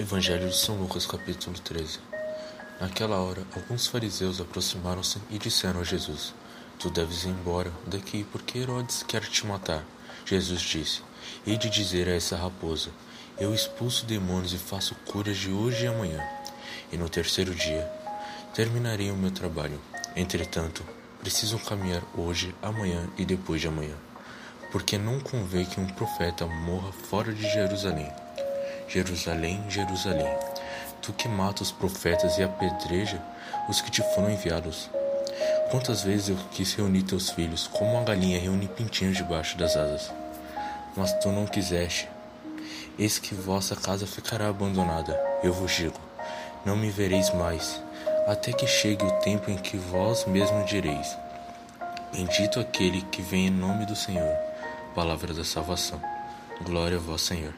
Evangelho de São Lucas, capítulo 13. Naquela hora, alguns fariseus aproximaram-se e disseram a Jesus: Tu deves ir embora daqui, porque Herodes quer te matar. Jesus disse: Hei de dizer a essa raposa: Eu expulso demônios e faço curas de hoje e amanhã, e no terceiro dia terminarei o meu trabalho. Entretanto, preciso caminhar hoje, amanhã e depois de amanhã, porque não convém que um profeta morra fora de Jerusalém. Jerusalém, Jerusalém, tu que mata os profetas e apedreja os que te foram enviados. Quantas vezes eu quis reunir teus filhos, como uma galinha reúne pintinhos debaixo das asas. Mas tu não quiseste. Eis que vossa casa ficará abandonada. Eu vos digo: não me vereis mais, até que chegue o tempo em que vós mesmo direis: Bendito aquele que vem em nome do Senhor. Palavra da salvação. Glória a vós, Senhor.